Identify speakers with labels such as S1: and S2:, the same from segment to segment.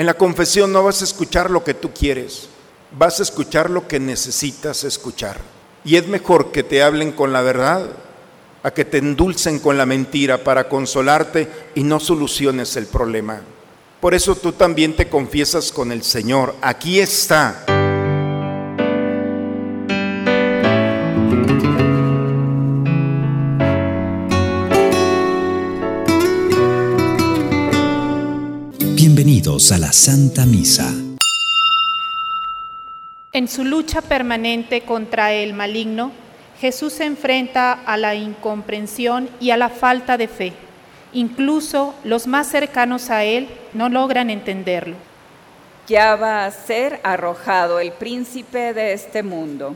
S1: En la confesión no vas a escuchar lo que tú quieres, vas a escuchar lo que necesitas escuchar. Y es mejor que te hablen con la verdad a que te endulcen con la mentira para consolarte y no soluciones el problema. Por eso tú también te confiesas con el Señor. Aquí está.
S2: Bienvenidos a la Santa Misa.
S3: En su lucha permanente contra el maligno, Jesús se enfrenta a la incomprensión y a la falta de fe. Incluso los más cercanos a Él no logran entenderlo.
S4: Ya va a ser arrojado el príncipe de este mundo.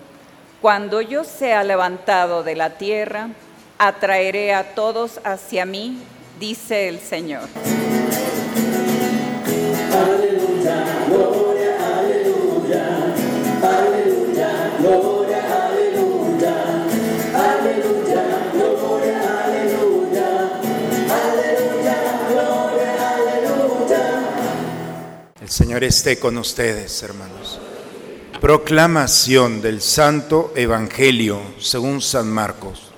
S4: Cuando yo sea levantado de la tierra, atraeré a todos hacia mí, dice el Señor.
S1: Señor esté con ustedes, hermanos. Proclamación del Santo Evangelio según San Marcos.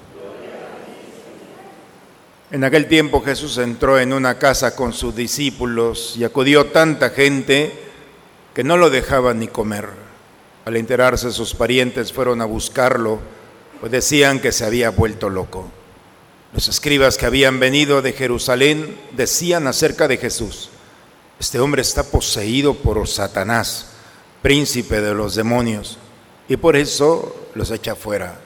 S1: En aquel tiempo Jesús entró en una casa con sus discípulos y acudió tanta gente que no lo dejaba ni comer. Al enterarse sus parientes fueron a buscarlo, pues decían que se había vuelto loco. Los escribas que habían venido de Jerusalén decían acerca de Jesús, este hombre está poseído por Satanás, príncipe de los demonios, y por eso los echa fuera.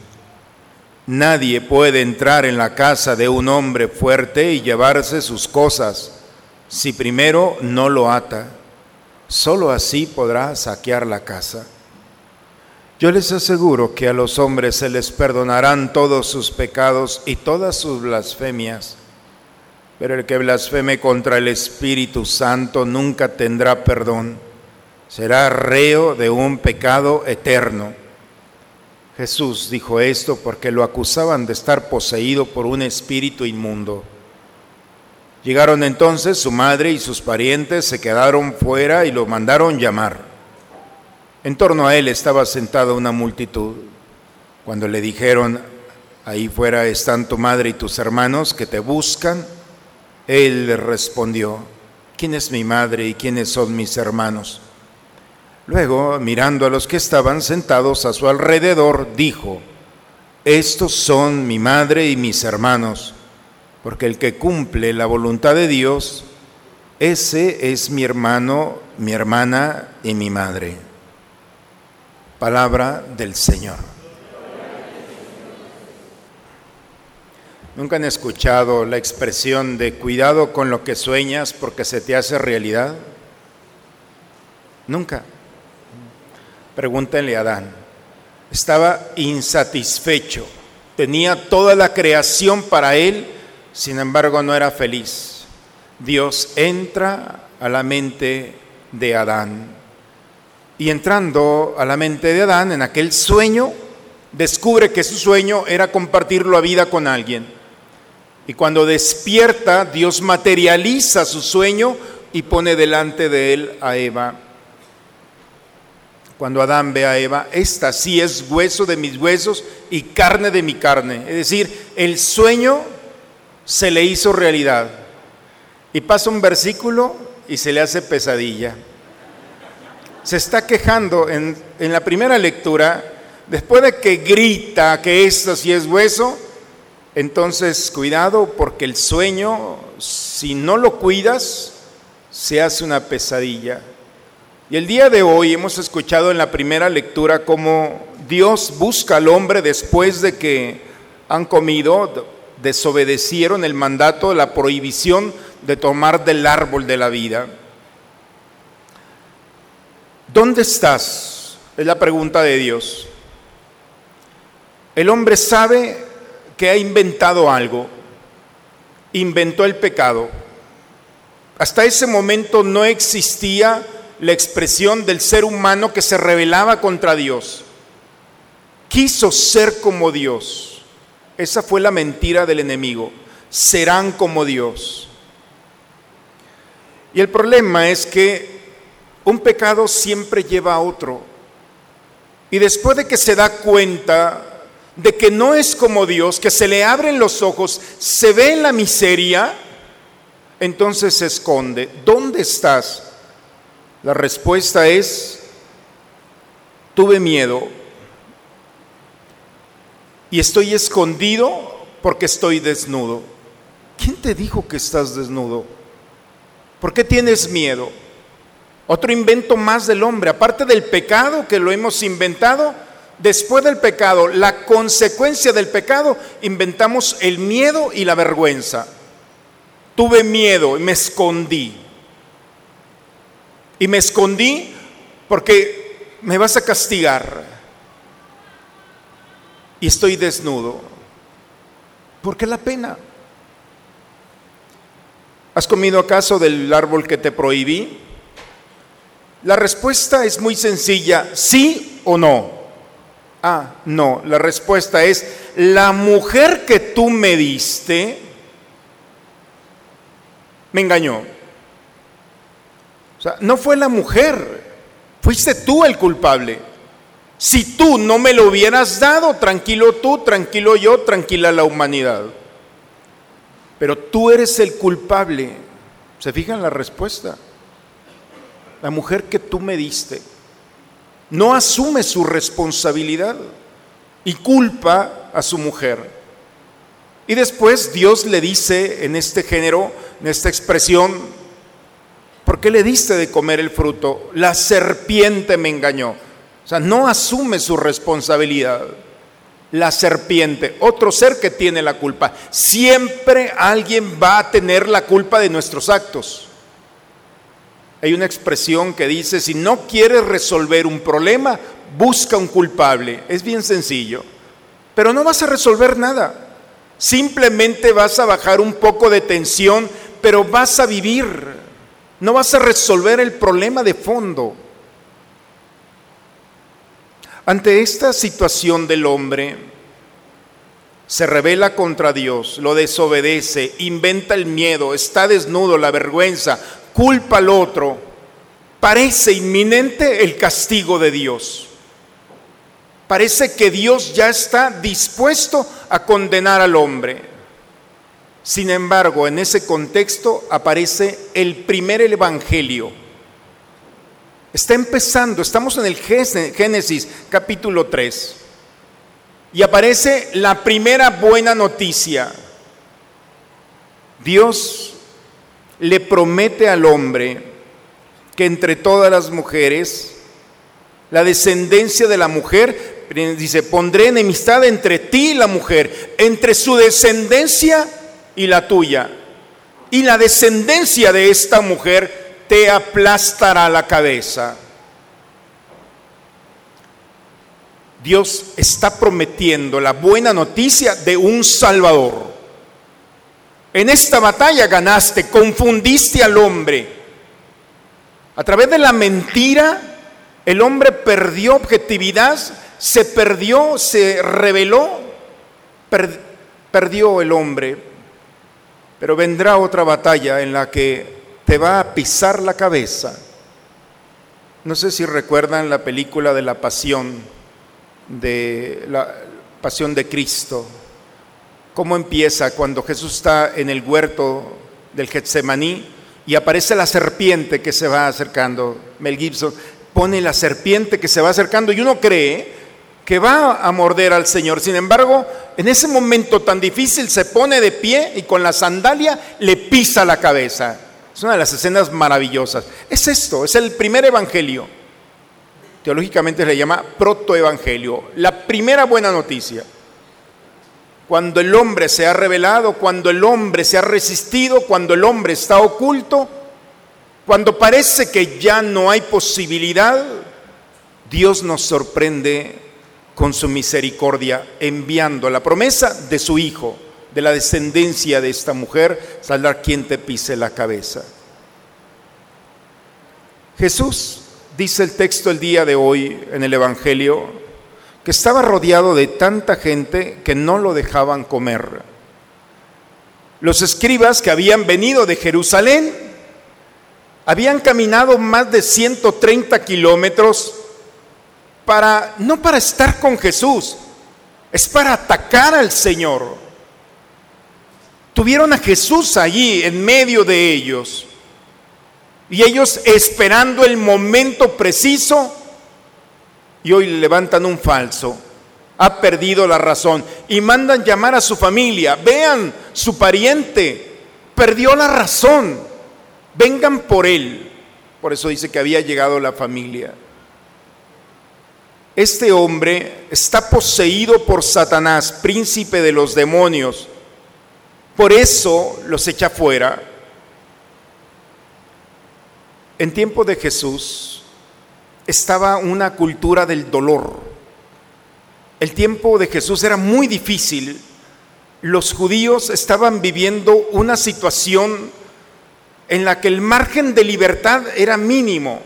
S1: Nadie puede entrar en la casa de un hombre fuerte y llevarse sus cosas si primero no lo ata. Solo así podrá saquear la casa. Yo les aseguro que a los hombres se les perdonarán todos sus pecados y todas sus blasfemias, pero el que blasfeme contra el Espíritu Santo nunca tendrá perdón. Será reo de un pecado eterno. Jesús dijo esto porque lo acusaban de estar poseído por un espíritu inmundo. Llegaron entonces su madre y sus parientes, se quedaron fuera y lo mandaron llamar. En torno a él estaba sentada una multitud. Cuando le dijeron, ahí fuera están tu madre y tus hermanos que te buscan, él les respondió, ¿quién es mi madre y quiénes son mis hermanos? Luego, mirando a los que estaban sentados a su alrededor, dijo, estos son mi madre y mis hermanos, porque el que cumple la voluntad de Dios, ese es mi hermano, mi hermana y mi madre. Palabra del Señor. ¿Nunca han escuchado la expresión de cuidado con lo que sueñas porque se te hace realidad? Nunca. Pregúntenle a Adán. Estaba insatisfecho, tenía toda la creación para él, sin embargo no era feliz. Dios entra a la mente de Adán. Y entrando a la mente de Adán en aquel sueño, descubre que su sueño era compartir la vida con alguien. Y cuando despierta, Dios materializa su sueño y pone delante de él a Eva cuando Adán ve a Eva, esta sí es hueso de mis huesos y carne de mi carne. Es decir, el sueño se le hizo realidad. Y pasa un versículo y se le hace pesadilla. Se está quejando en, en la primera lectura, después de que grita que esto sí es hueso, entonces cuidado porque el sueño, si no lo cuidas, se hace una pesadilla. Y el día de hoy hemos escuchado en la primera lectura cómo Dios busca al hombre después de que han comido, desobedecieron el mandato, la prohibición de tomar del árbol de la vida. ¿Dónde estás? Es la pregunta de Dios. El hombre sabe que ha inventado algo, inventó el pecado. Hasta ese momento no existía la expresión del ser humano que se rebelaba contra Dios. Quiso ser como Dios. Esa fue la mentira del enemigo. Serán como Dios. Y el problema es que un pecado siempre lleva a otro. Y después de que se da cuenta de que no es como Dios, que se le abren los ojos, se ve en la miseria, entonces se esconde. ¿Dónde estás? La respuesta es, tuve miedo y estoy escondido porque estoy desnudo. ¿Quién te dijo que estás desnudo? ¿Por qué tienes miedo? Otro invento más del hombre, aparte del pecado que lo hemos inventado, después del pecado, la consecuencia del pecado, inventamos el miedo y la vergüenza. Tuve miedo y me escondí. Y me escondí porque me vas a castigar. Y estoy desnudo. ¿Por qué la pena? ¿Has comido acaso del árbol que te prohibí? La respuesta es muy sencilla, sí o no. Ah, no, la respuesta es, la mujer que tú me diste me engañó. O sea, no fue la mujer, fuiste tú el culpable. Si tú no me lo hubieras dado, tranquilo tú, tranquilo yo, tranquila la humanidad. Pero tú eres el culpable. ¿Se fijan la respuesta? La mujer que tú me diste no asume su responsabilidad y culpa a su mujer. Y después Dios le dice en este género, en esta expresión, ¿por qué le diste de comer el fruto? La serpiente me engañó. O sea, no asume su responsabilidad. La serpiente, otro ser que tiene la culpa. Siempre alguien va a tener la culpa de nuestros actos. Hay una expresión que dice, si no quieres resolver un problema, busca un culpable. Es bien sencillo. Pero no vas a resolver nada. Simplemente vas a bajar un poco de tensión, pero vas a vivir. No vas a resolver el problema de fondo. Ante esta situación del hombre, se revela contra Dios, lo desobedece, inventa el miedo, está desnudo, la vergüenza, culpa al otro, parece inminente el castigo de Dios. Parece que Dios ya está dispuesto a condenar al hombre. Sin embargo, en ese contexto aparece el primer evangelio. Está empezando, estamos en el Génesis capítulo 3. Y aparece la primera buena noticia. Dios le promete al hombre que entre todas las mujeres, la descendencia de la mujer, dice, pondré enemistad entre ti y la mujer, entre su descendencia y la tuya. Y la descendencia de esta mujer te aplastará la cabeza. Dios está prometiendo la buena noticia de un Salvador. En esta batalla ganaste, confundiste al hombre. A través de la mentira, el hombre perdió objetividad, se perdió, se reveló, perdió el hombre. Pero vendrá otra batalla en la que te va a pisar la cabeza. No sé si recuerdan la película de la pasión, de la pasión de Cristo cómo empieza cuando Jesús está en el huerto del Getsemaní y aparece la serpiente que se va acercando. Mel Gibson pone la serpiente que se va acercando y uno cree que va a morder al Señor. Sin embargo, en ese momento tan difícil se pone de pie y con la sandalia le pisa la cabeza. Es una de las escenas maravillosas. Es esto, es el primer evangelio. Teológicamente se le llama protoevangelio, la primera buena noticia cuando el hombre se ha revelado, cuando el hombre se ha resistido, cuando el hombre está oculto, cuando parece que ya no hay posibilidad, Dios nos sorprende con su misericordia, enviando la promesa de su Hijo, de la descendencia de esta mujer, saldrá quien te pise la cabeza. Jesús, dice el texto el día de hoy en el Evangelio, que estaba rodeado de tanta gente que no lo dejaban comer. Los escribas que habían venido de Jerusalén habían caminado más de 130 kilómetros para, no para estar con Jesús, es para atacar al Señor. Tuvieron a Jesús allí en medio de ellos. Y ellos esperando el momento preciso y hoy levantan un falso. Ha perdido la razón y mandan llamar a su familia. Vean, su pariente perdió la razón. Vengan por él. Por eso dice que había llegado la familia este hombre está poseído por Satanás, príncipe de los demonios. Por eso los echa fuera. En tiempo de Jesús estaba una cultura del dolor. El tiempo de Jesús era muy difícil. Los judíos estaban viviendo una situación en la que el margen de libertad era mínimo.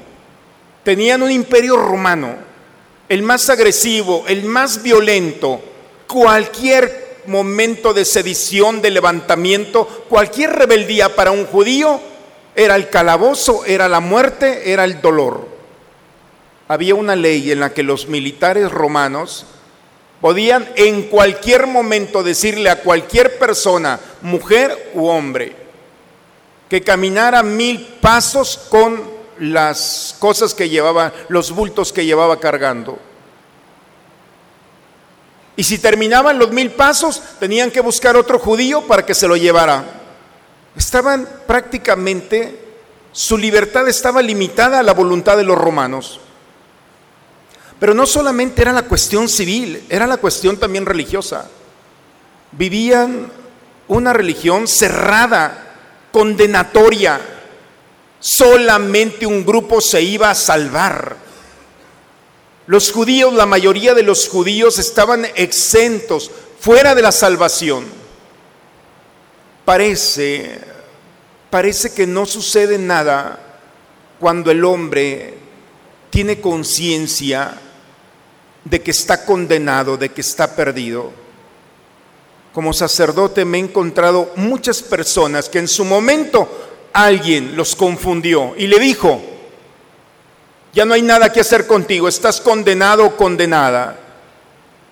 S1: Tenían un imperio romano el más agresivo, el más violento, cualquier momento de sedición, de levantamiento, cualquier rebeldía para un judío era el calabozo, era la muerte, era el dolor. Había una ley en la que los militares romanos podían en cualquier momento decirle a cualquier persona, mujer u hombre, que caminara mil pasos con las cosas que llevaba, los bultos que llevaba cargando. Y si terminaban los mil pasos, tenían que buscar otro judío para que se lo llevara. Estaban prácticamente, su libertad estaba limitada a la voluntad de los romanos. Pero no solamente era la cuestión civil, era la cuestión también religiosa. Vivían una religión cerrada, condenatoria, solamente un grupo se iba a salvar. Los judíos, la mayoría de los judíos estaban exentos, fuera de la salvación. Parece, parece que no sucede nada cuando el hombre tiene conciencia de que está condenado, de que está perdido. Como sacerdote me he encontrado muchas personas que en su momento alguien los confundió y le dijo, ya no hay nada que hacer contigo, estás condenado o condenada.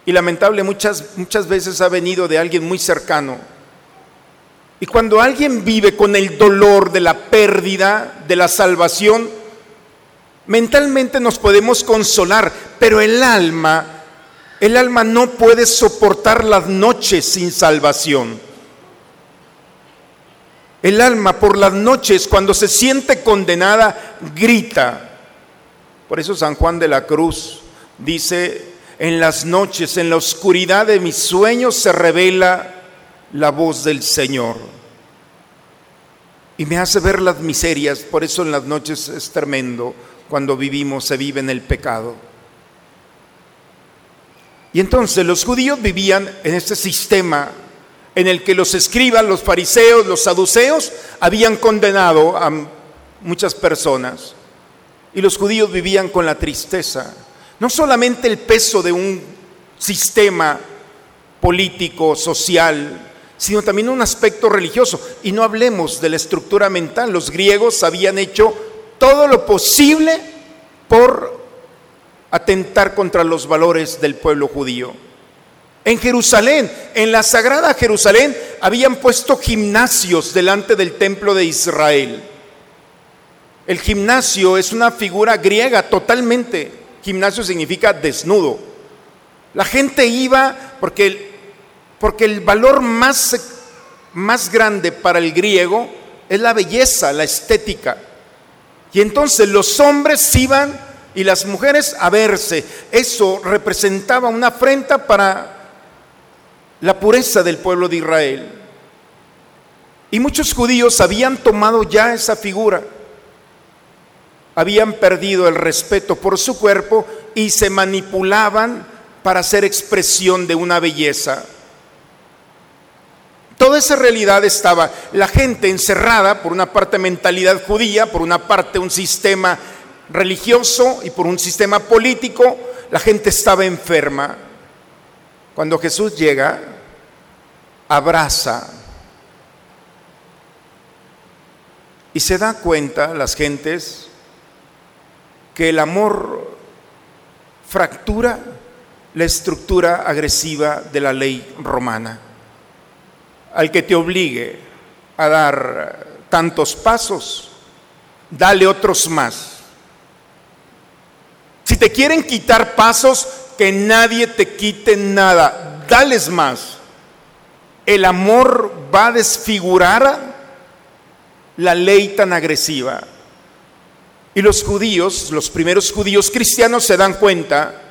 S1: Y lamentable muchas, muchas veces ha venido de alguien muy cercano. Y cuando alguien vive con el dolor de la pérdida, de la salvación, mentalmente nos podemos consolar, pero el alma, el alma no puede soportar las noches sin salvación. El alma por las noches, cuando se siente condenada, grita. Por eso San Juan de la Cruz dice, en las noches, en la oscuridad de mis sueños se revela la voz del Señor. Y me hace ver las miserias, por eso en las noches es tremendo cuando vivimos, se vive en el pecado. Y entonces los judíos vivían en este sistema en el que los escribas, los fariseos, los saduceos habían condenado a muchas personas. Y los judíos vivían con la tristeza, no solamente el peso de un sistema político, social, sino también un aspecto religioso. Y no hablemos de la estructura mental. Los griegos habían hecho todo lo posible por atentar contra los valores del pueblo judío. En Jerusalén, en la sagrada Jerusalén, habían puesto gimnasios delante del templo de Israel. El gimnasio es una figura griega totalmente. Gimnasio significa desnudo. La gente iba porque el, porque el valor más, más grande para el griego es la belleza, la estética. Y entonces los hombres iban y las mujeres a verse. Eso representaba una afrenta para la pureza del pueblo de Israel. Y muchos judíos habían tomado ya esa figura. habían perdido el respeto por su cuerpo y se manipulaban para hacer expresión de una belleza. Toda esa realidad estaba la gente encerrada por una parte mentalidad judía, por una parte un sistema religioso y por un sistema político, la gente estaba enferma. Cuando Jesús llega, abraza y se da cuenta las gentes que el amor fractura la estructura agresiva de la ley romana. Al que te obligue a dar tantos pasos, dale otros más. Si te quieren quitar pasos, que nadie te quite nada, dales más. El amor va a desfigurar la ley tan agresiva. Y los judíos, los primeros judíos cristianos se dan cuenta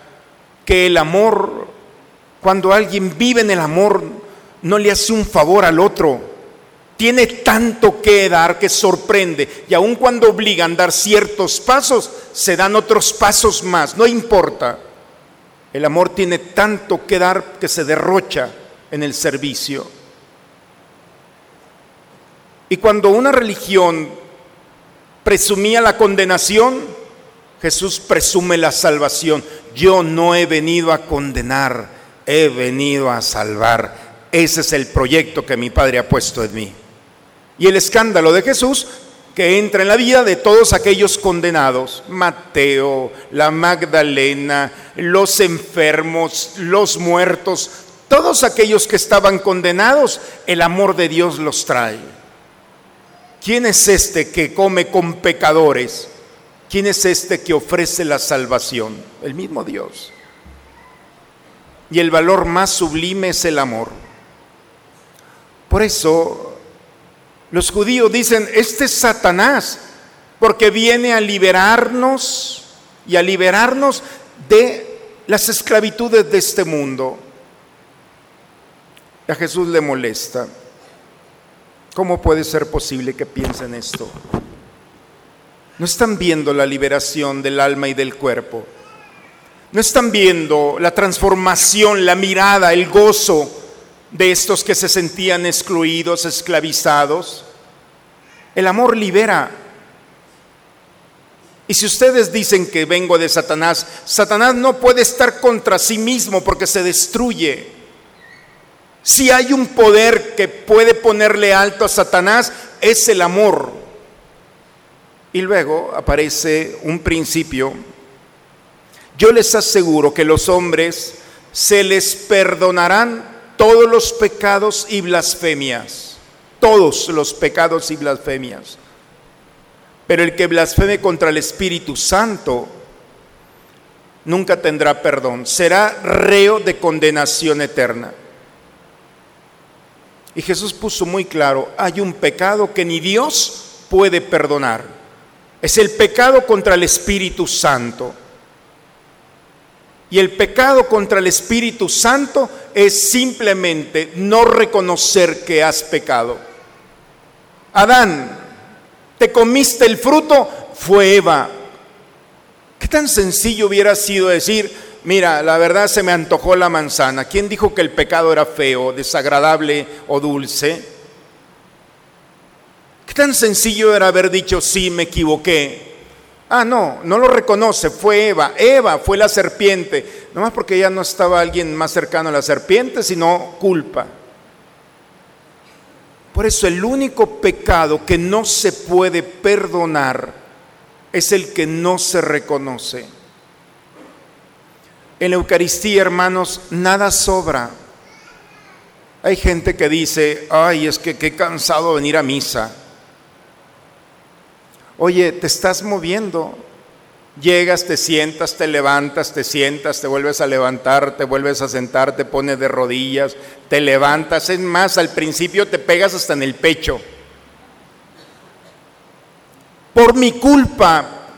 S1: que el amor, cuando alguien vive en el amor, no le hace un favor al otro. Tiene tanto que dar que sorprende. Y aun cuando obligan a dar ciertos pasos, se dan otros pasos más. No importa. El amor tiene tanto que dar que se derrocha en el servicio. Y cuando una religión presumía la condenación, Jesús presume la salvación. Yo no he venido a condenar, he venido a salvar. Ese es el proyecto que mi Padre ha puesto en mí. Y el escándalo de Jesús que entra en la vida de todos aquellos condenados, Mateo, la Magdalena, los enfermos, los muertos, todos aquellos que estaban condenados, el amor de Dios los trae. ¿Quién es este que come con pecadores? ¿Quién es este que ofrece la salvación? El mismo Dios. Y el valor más sublime es el amor. Por eso los judíos dicen, este es Satanás, porque viene a liberarnos y a liberarnos de las esclavitudes de este mundo. A Jesús le molesta. ¿Cómo puede ser posible que piensen esto? No están viendo la liberación del alma y del cuerpo. No están viendo la transformación, la mirada, el gozo de estos que se sentían excluidos, esclavizados. El amor libera. Y si ustedes dicen que vengo de Satanás, Satanás no puede estar contra sí mismo porque se destruye. Si hay un poder que puede ponerle alto a Satanás, es el amor. Y luego aparece un principio. Yo les aseguro que los hombres se les perdonarán todos los pecados y blasfemias, todos los pecados y blasfemias. Pero el que blasfeme contra el Espíritu Santo nunca tendrá perdón, será reo de condenación eterna. Y Jesús puso muy claro, hay un pecado que ni Dios puede perdonar. Es el pecado contra el Espíritu Santo. Y el pecado contra el Espíritu Santo es simplemente no reconocer que has pecado. Adán, te comiste el fruto, fue Eva. ¿Qué tan sencillo hubiera sido decir, mira, la verdad se me antojó la manzana? ¿Quién dijo que el pecado era feo, desagradable o dulce? ¿Qué tan sencillo era haber dicho, sí, me equivoqué? Ah, no, no lo reconoce, fue Eva. Eva fue la serpiente. No más porque ya no estaba alguien más cercano a la serpiente, sino culpa. Por eso el único pecado que no se puede perdonar es el que no se reconoce. En la Eucaristía, hermanos, nada sobra. Hay gente que dice, ay, es que qué cansado venir a misa. Oye, te estás moviendo. Llegas, te sientas, te levantas, te sientas, te vuelves a levantar, te vuelves a sentar, te pones de rodillas, te levantas. Es más, al principio te pegas hasta en el pecho. Por mi culpa,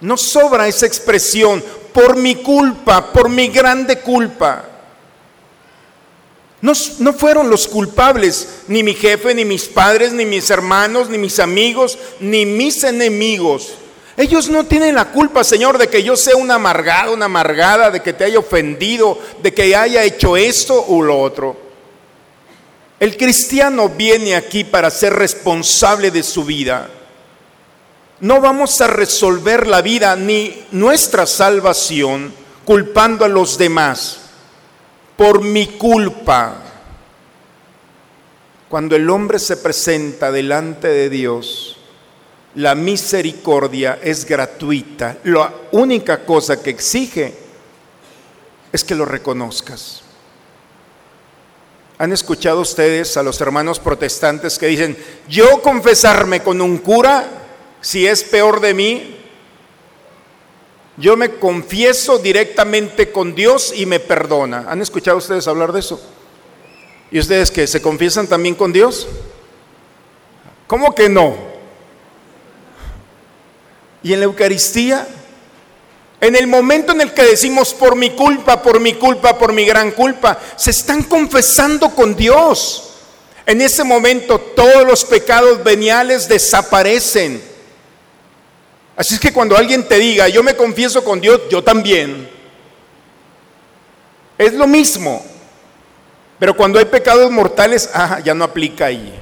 S1: no sobra esa expresión, por mi culpa, por mi grande culpa. No, fueron los culpables, ni mi jefe, ni mis padres, ni mis hermanos, ni mis amigos, ni mis enemigos. Ellos no tienen la culpa, Señor, de que yo sea una amargada, una amargada, de que te haya ofendido, de que haya hecho esto o lo otro. El cristiano viene aquí para ser responsable de su vida. No vamos a resolver la vida ni nuestra salvación culpando a los demás por mi culpa. Cuando el hombre se presenta delante de Dios, la misericordia es gratuita. La única cosa que exige es que lo reconozcas. ¿Han escuchado ustedes a los hermanos protestantes que dicen, yo confesarme con un cura, si es peor de mí, yo me confieso directamente con Dios y me perdona? ¿Han escuchado ustedes hablar de eso? ¿Y ustedes que se confiesan también con Dios? ¿Cómo que no? ¿Y en la Eucaristía? En el momento en el que decimos por mi culpa, por mi culpa, por mi gran culpa, se están confesando con Dios. En ese momento todos los pecados veniales desaparecen. Así es que cuando alguien te diga, yo me confieso con Dios, yo también. Es lo mismo. Pero cuando hay pecados mortales, ah, ya no aplica ahí.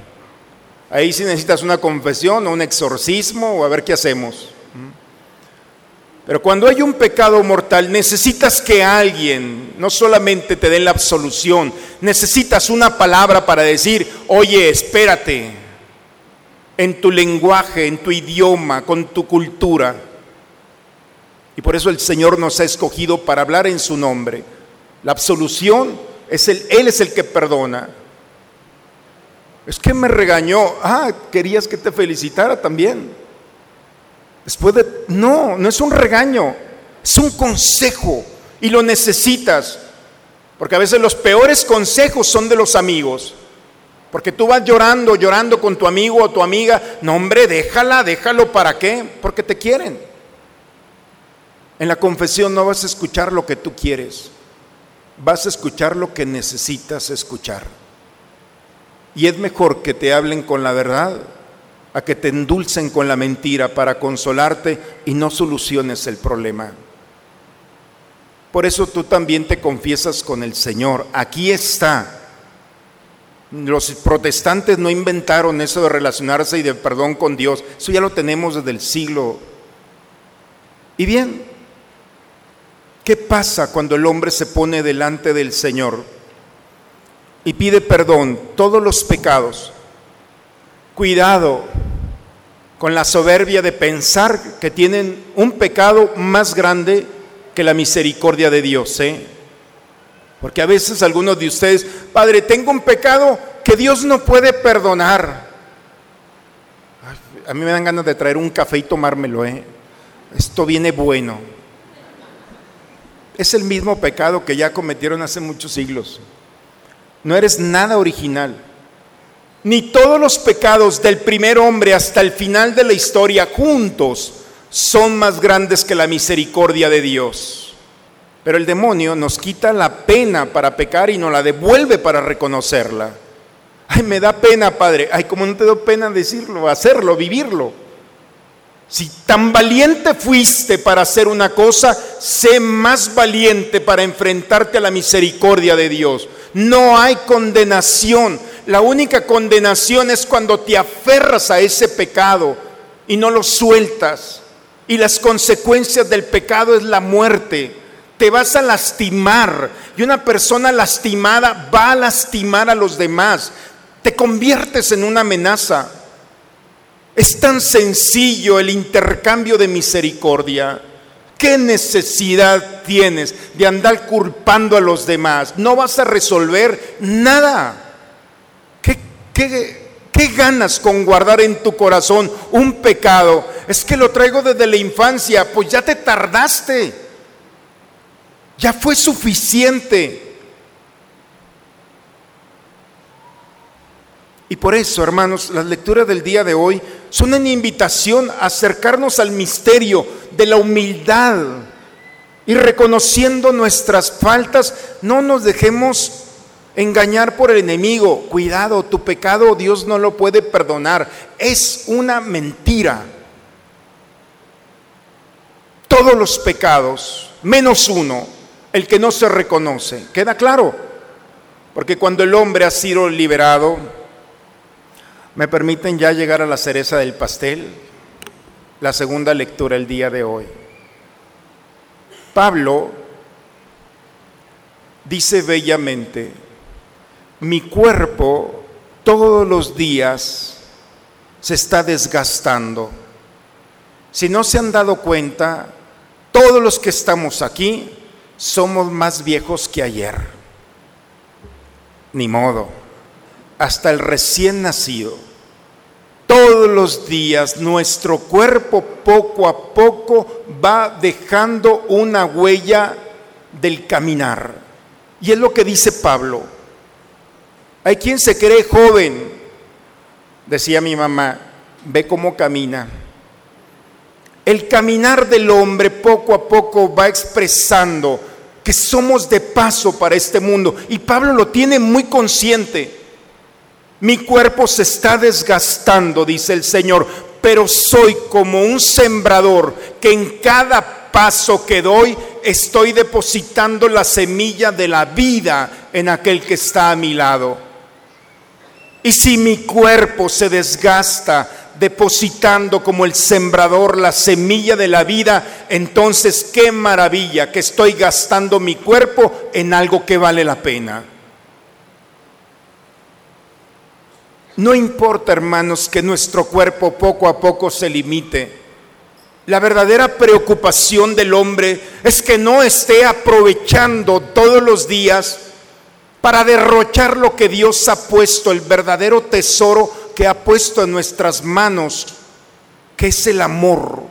S1: Ahí sí necesitas una confesión o un exorcismo o a ver qué hacemos. Pero cuando hay un pecado mortal, necesitas que alguien no solamente te dé la absolución, necesitas una palabra para decir, oye, espérate, en tu lenguaje, en tu idioma, con tu cultura. Y por eso el Señor nos ha escogido para hablar en su nombre. La absolución es el, Él es el que perdona. Es que me regañó. Ah, querías que te felicitara también. Después de... No, no es un regaño, es un consejo y lo necesitas. Porque a veces los peores consejos son de los amigos. Porque tú vas llorando, llorando con tu amigo o tu amiga. No, hombre, déjala, déjalo. ¿Para qué? Porque te quieren. En la confesión no vas a escuchar lo que tú quieres. Vas a escuchar lo que necesitas escuchar. Y es mejor que te hablen con la verdad a que te endulcen con la mentira para consolarte y no soluciones el problema. Por eso tú también te confiesas con el Señor. Aquí está. Los protestantes no inventaron eso de relacionarse y de perdón con Dios. Eso ya lo tenemos desde el siglo. Y bien, ¿qué pasa cuando el hombre se pone delante del Señor y pide perdón todos los pecados? Cuidado con la soberbia de pensar que tienen un pecado más grande que la misericordia de Dios. ¿eh? Porque a veces algunos de ustedes, Padre, tengo un pecado que Dios no puede perdonar. a mí me dan ganas de traer un café y tomármelo. ¿eh? Esto viene bueno. Es el mismo pecado que ya cometieron hace muchos siglos. No eres nada original ni todos los pecados del primer hombre hasta el final de la historia juntos son más grandes que la misericordia de Dios. Pero el demonio nos quita la pena para pecar y nos la devuelve para reconocerla. Ay, me da pena, Padre. Ay, como no te da pena decirlo, hacerlo, vivirlo. Si tan valiente fuiste para hacer una cosa, sé más valiente para enfrentarte a la misericordia de Dios. No hay condenación la única condenación es cuando te aferras a ese pecado y no lo sueltas. Y las consecuencias del pecado es la muerte. Te vas a lastimar. Y una persona lastimada va a lastimar a los demás. Te conviertes en una amenaza. Es tan sencillo el intercambio de misericordia. ¿Qué necesidad tienes de andar culpando a los demás? No vas a resolver nada. ¿Qué, ganas con guardar en tu corazón un pecado? Es que lo traigo desde la infancia, pues ya te tardaste. Ya fue suficiente. Y por eso, hermanos, las lecturas del día de hoy son una invitación a acercarnos al misterio de la humildad y reconociendo nuestras faltas, no nos dejemos Engañar por el enemigo, cuidado, tu pecado Dios no lo puede perdonar. Es una mentira. todos los pecados, menos uno, el que no se reconoce. ¿Queda claro? Porque cuando el hombre ha sido liberado, ¿me permiten ya llegar a la cereza del pastel? La segunda lectura el día de hoy. Pablo dice bellamente, mi cuerpo todos los días se está desgastando. Si no se han dado cuenta, todos los que estamos aquí somos más viejos que ayer. Ni modo. Hasta el recién nacido. Todos los días nuestro cuerpo poco a poco va dejando una huella del caminar. Y es lo que dice Pablo. Hay quien se cree joven, decía mi mamá, ve cómo camina. El caminar del hombre poco a poco va expresando que somos de paso para este mundo. Y Pablo lo tiene muy consciente. Mi cuerpo se está desgastando, dice el Señor, pero soy como un sembrador que en cada paso que doy estoy depositando la semilla de la vida en aquel que está a mi lado. Y si mi cuerpo se desgasta depositando como el sembrador la semilla de la vida, entonces qué maravilla que estoy gastando mi cuerpo en algo que vale la pena. No importa, hermanos, que nuestro cuerpo poco a poco se limite. La verdadera preocupación del hombre es que no esté aprovechando todos los días para derrochar lo que Dios ha puesto, el verdadero tesoro que ha puesto en nuestras manos, que es el amor.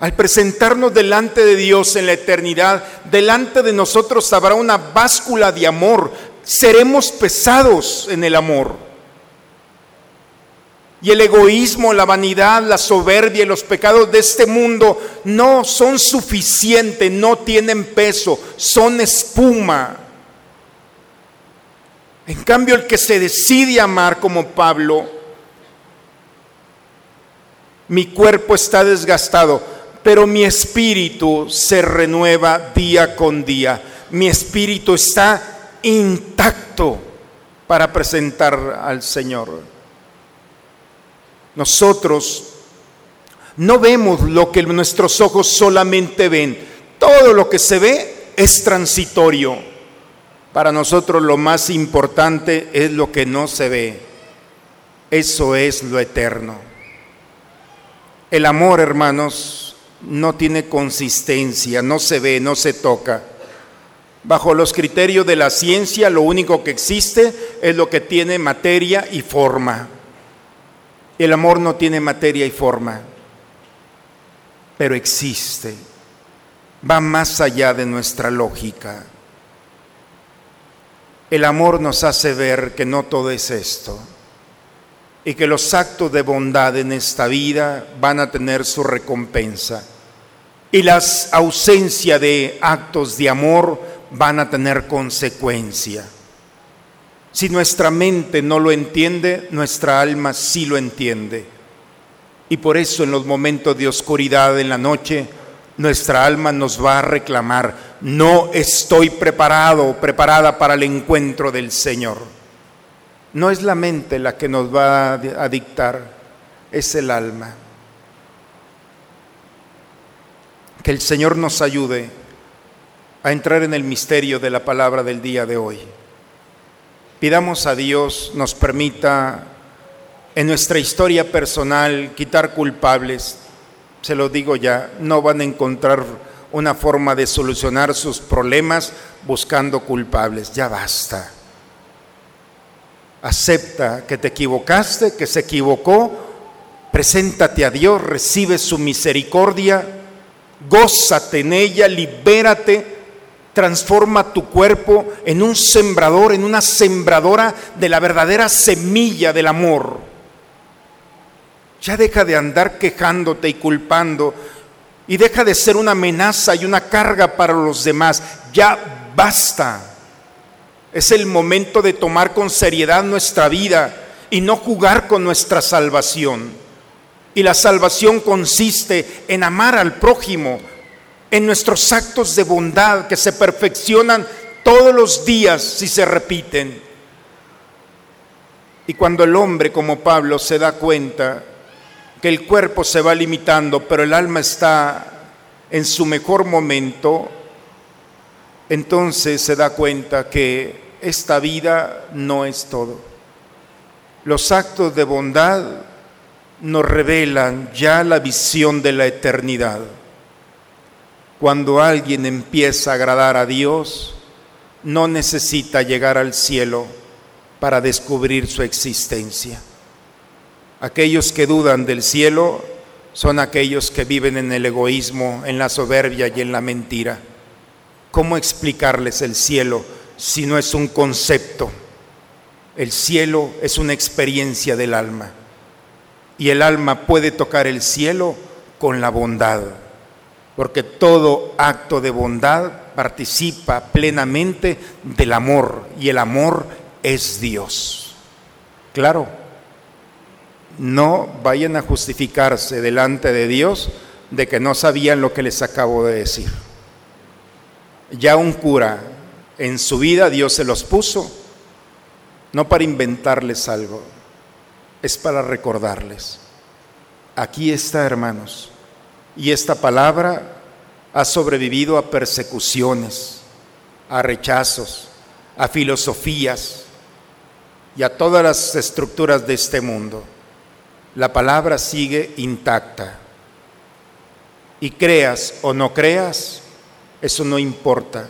S1: Al presentarnos delante de Dios en la eternidad, delante de nosotros habrá una báscula de amor. Seremos pesados en el amor. Y el egoísmo, la vanidad, la soberbia y los pecados de este mundo no son suficientes, no tienen peso, son espuma. En cambio, el que se decide amar como Pablo, mi cuerpo está desgastado, pero mi espíritu se renueva día con día. Mi espíritu está intacto para presentar al Señor. Nosotros no vemos lo que nuestros ojos solamente ven. Todo lo que se ve es transitorio. Para nosotros lo más importante es lo que no se ve. Eso es lo eterno. El amor, hermanos, no tiene consistencia, no se ve, no se toca. Bajo los criterios de la ciencia, lo único que existe es lo que tiene materia y forma. El amor no tiene materia y forma, pero existe. Va más allá de nuestra lógica. El amor nos hace ver que no todo es esto y que los actos de bondad en esta vida van a tener su recompensa y las ausencia de actos de amor van a tener consecuencia. Si nuestra mente no lo entiende, nuestra alma sí lo entiende. Y por eso en los momentos de oscuridad en la noche, nuestra alma nos va a reclamar, no estoy preparado, preparada para el encuentro del Señor. No es la mente la que nos va a dictar, es el alma. Que el Señor nos ayude a entrar en el misterio de la palabra del día de hoy. Pidamos a Dios nos permita en nuestra historia personal quitar culpables. Se lo digo ya, no van a encontrar una forma de solucionar sus problemas buscando culpables. Ya basta. Acepta que te equivocaste, que se equivocó. Preséntate a Dios, recibe su misericordia, gózate en ella, libérate transforma tu cuerpo en un sembrador, en una sembradora de la verdadera semilla del amor. Ya deja de andar quejándote y culpando y deja de ser una amenaza y una carga para los demás. Ya basta. Es el momento de tomar con seriedad nuestra vida y no jugar con nuestra salvación. Y la salvación consiste en amar al prójimo, en nuestros actos de bondad que se perfeccionan todos los días si se repiten. Y cuando el hombre como Pablo se da cuenta que el cuerpo se va limitando, pero el alma está en su mejor momento, entonces se da cuenta que esta vida no es todo. Los actos de bondad nos revelan ya la visión de la eternidad. Cuando alguien empieza a agradar a Dios, no necesita llegar al cielo para descubrir su existencia. Aquellos que dudan del cielo son aquellos que viven en el egoísmo, en la soberbia y en la mentira. ¿Cómo explicarles el cielo si no es un concepto? El cielo es una experiencia del alma y el alma puede tocar el cielo con la bondad porque todo acto de bondad participa plenamente del amor y el amor es Dios. Claro, no vayan a justificarse delante de Dios de que no sabían lo que les acabo de decir. Ya un cura en su vida Dios se los puso, no para inventarles algo, es para recordarles. Aquí está, hermanos y esta palabra ha sobrevivido a persecuciones, a rechazos, a filosofías y a todas las estructuras de este mundo. La palabra sigue intacta. Y creas o no creas, eso no importa.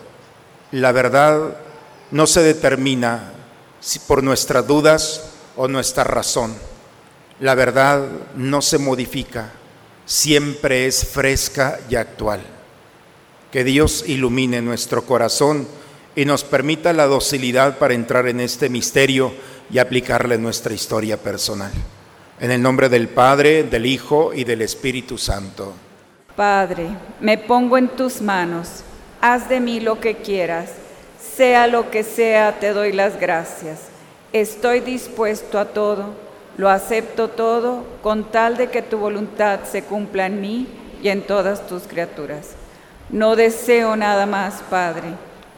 S1: La verdad no se determina por nuestras dudas o nuestra razón. La verdad no se modifica siempre es fresca y actual. Que Dios ilumine nuestro corazón y nos permita la docilidad para entrar en este misterio y aplicarle nuestra historia personal. En el nombre del Padre, del Hijo y del Espíritu Santo.
S4: Padre, me pongo en tus manos, haz de mí lo que quieras, sea lo que sea, te doy las gracias. Estoy dispuesto a todo lo acepto todo con tal de que tu voluntad se cumpla en mí y en todas tus criaturas. No deseo nada más, Padre.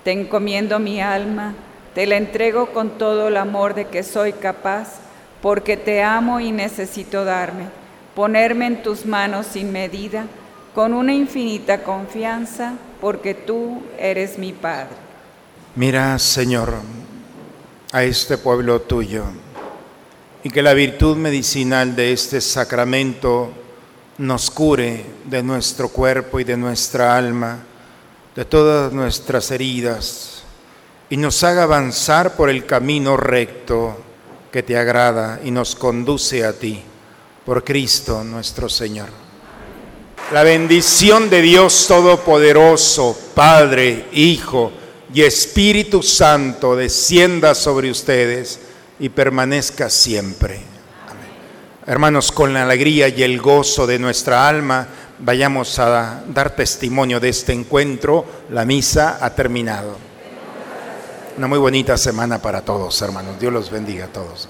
S4: Te encomiendo mi alma, te la entrego con todo el amor de que soy capaz, porque te amo y necesito darme, ponerme en tus manos sin medida, con una infinita confianza, porque tú eres mi Padre.
S1: Mira, Señor, a este pueblo tuyo y que la virtud medicinal de este sacramento nos cure de nuestro cuerpo y de nuestra alma, de todas nuestras heridas, y nos haga avanzar por el camino recto que te agrada y nos conduce a ti, por Cristo nuestro Señor. La bendición de Dios Todopoderoso, Padre, Hijo y Espíritu Santo, descienda sobre ustedes y permanezca siempre. Hermanos, con la alegría y el gozo de nuestra alma, vayamos a dar testimonio de este encuentro. La misa ha terminado. Una muy bonita semana para todos, hermanos. Dios los bendiga a todos.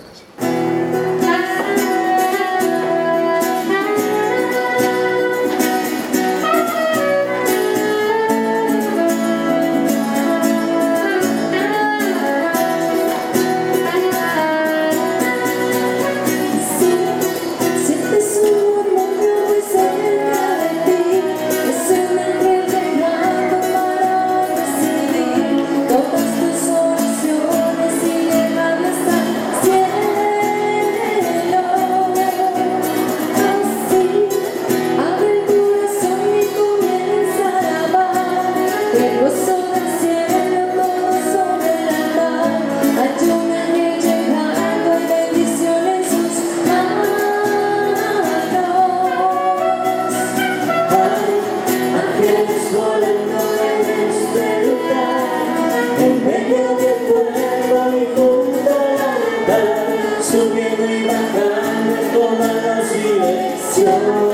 S2: Que